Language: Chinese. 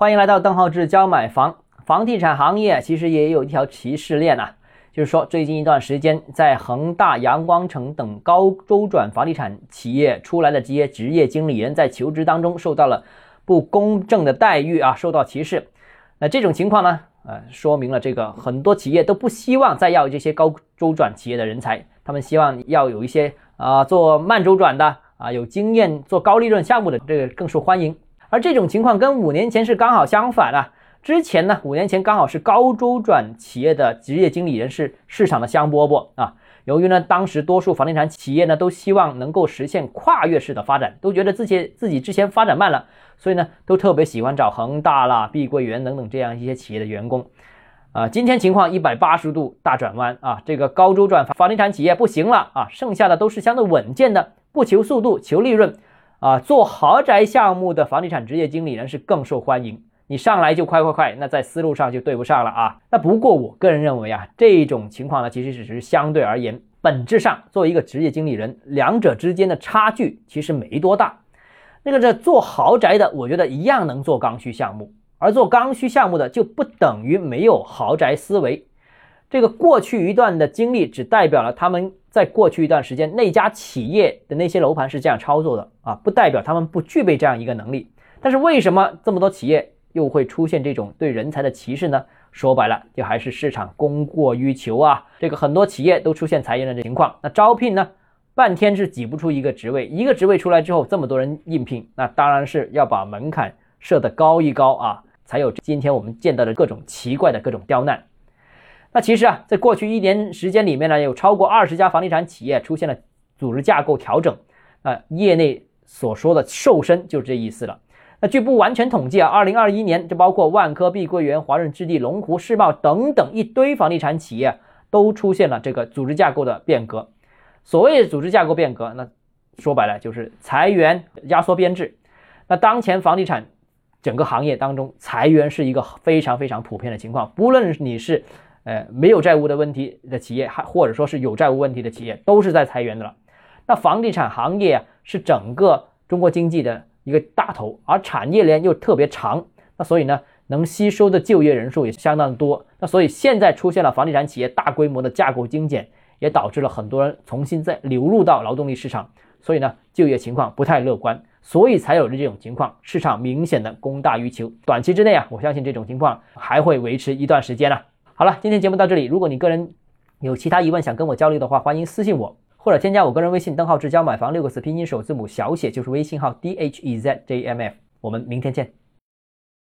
欢迎来到邓浩志教买房。房地产行业其实也有一条歧视链啊，就是说最近一段时间，在恒大、阳光城等高周转房地产企业出来的这些职业经理人，在求职当中受到了不公正的待遇啊，受到歧视。那这种情况呢，呃，说明了这个很多企业都不希望再要这些高周转企业的人才，他们希望要有一些啊做慢周转的啊有经验做高利润项目的，这个更受欢迎。而这种情况跟五年前是刚好相反啊！之前呢，五年前刚好是高周转企业的职业经理人是市场的香饽饽啊。由于呢，当时多数房地产企业呢都希望能够实现跨越式的发展，都觉得自己自己之前发展慢了，所以呢，都特别喜欢找恒大啦、碧桂园等等这样一些企业的员工。啊，今天情况一百八十度大转弯啊！这个高周转房地产企业不行了啊，剩下的都是相对稳健的，不求速度，求利润。啊，做豪宅项目的房地产职业经理人是更受欢迎。你上来就快快快，那在思路上就对不上了啊。那不过我个人认为啊，这种情况呢，其实只是相对而言，本质上作为一个职业经理人，两者之间的差距其实没多大。那个这做豪宅的，我觉得一样能做刚需项目，而做刚需项目的就不等于没有豪宅思维。这个过去一段的经历，只代表了他们。在过去一段时间，那家企业的那些楼盘是这样操作的啊，不代表他们不具备这样一个能力。但是为什么这么多企业又会出现这种对人才的歧视呢？说白了，就还是市场供过于求啊。这个很多企业都出现裁员的情况，那招聘呢，半天是挤不出一个职位，一个职位出来之后，这么多人应聘，那当然是要把门槛设得高一高啊，才有今天我们见到的各种奇怪的各种刁难。那其实啊，在过去一年时间里面呢，有超过二十家房地产企业出现了组织架构调整，啊，业内所说的瘦身就是这意思了。那据不完全统计啊，二零二一年，这包括万科、碧桂园、华润置地、龙湖、世茂等等一堆房地产企业都出现了这个组织架构的变革。所谓组织架构变革，那说白了就是裁员、压缩编制。那当前房地产整个行业当中，裁员是一个非常非常普遍的情况，不论你是。呃，没有债务的问题的企业，还或者说是有债务问题的企业，都是在裁员的了。那房地产行业啊，是整个中国经济的一个大头，而产业链又特别长，那所以呢，能吸收的就业人数也相当多。那所以现在出现了房地产企业大规模的架构精简，也导致了很多人重新再流入到劳动力市场，所以呢，就业情况不太乐观，所以才有了这种情况，市场明显的供大于求。短期之内啊，我相信这种情况还会维持一段时间呢。好了，今天节目到这里。如果你个人有其他疑问想跟我交流的话，欢迎私信我，或者添加我个人微信邓浩志教买房六个字拼音首字母小写就是微信号 d h e z j m f。我们明天见。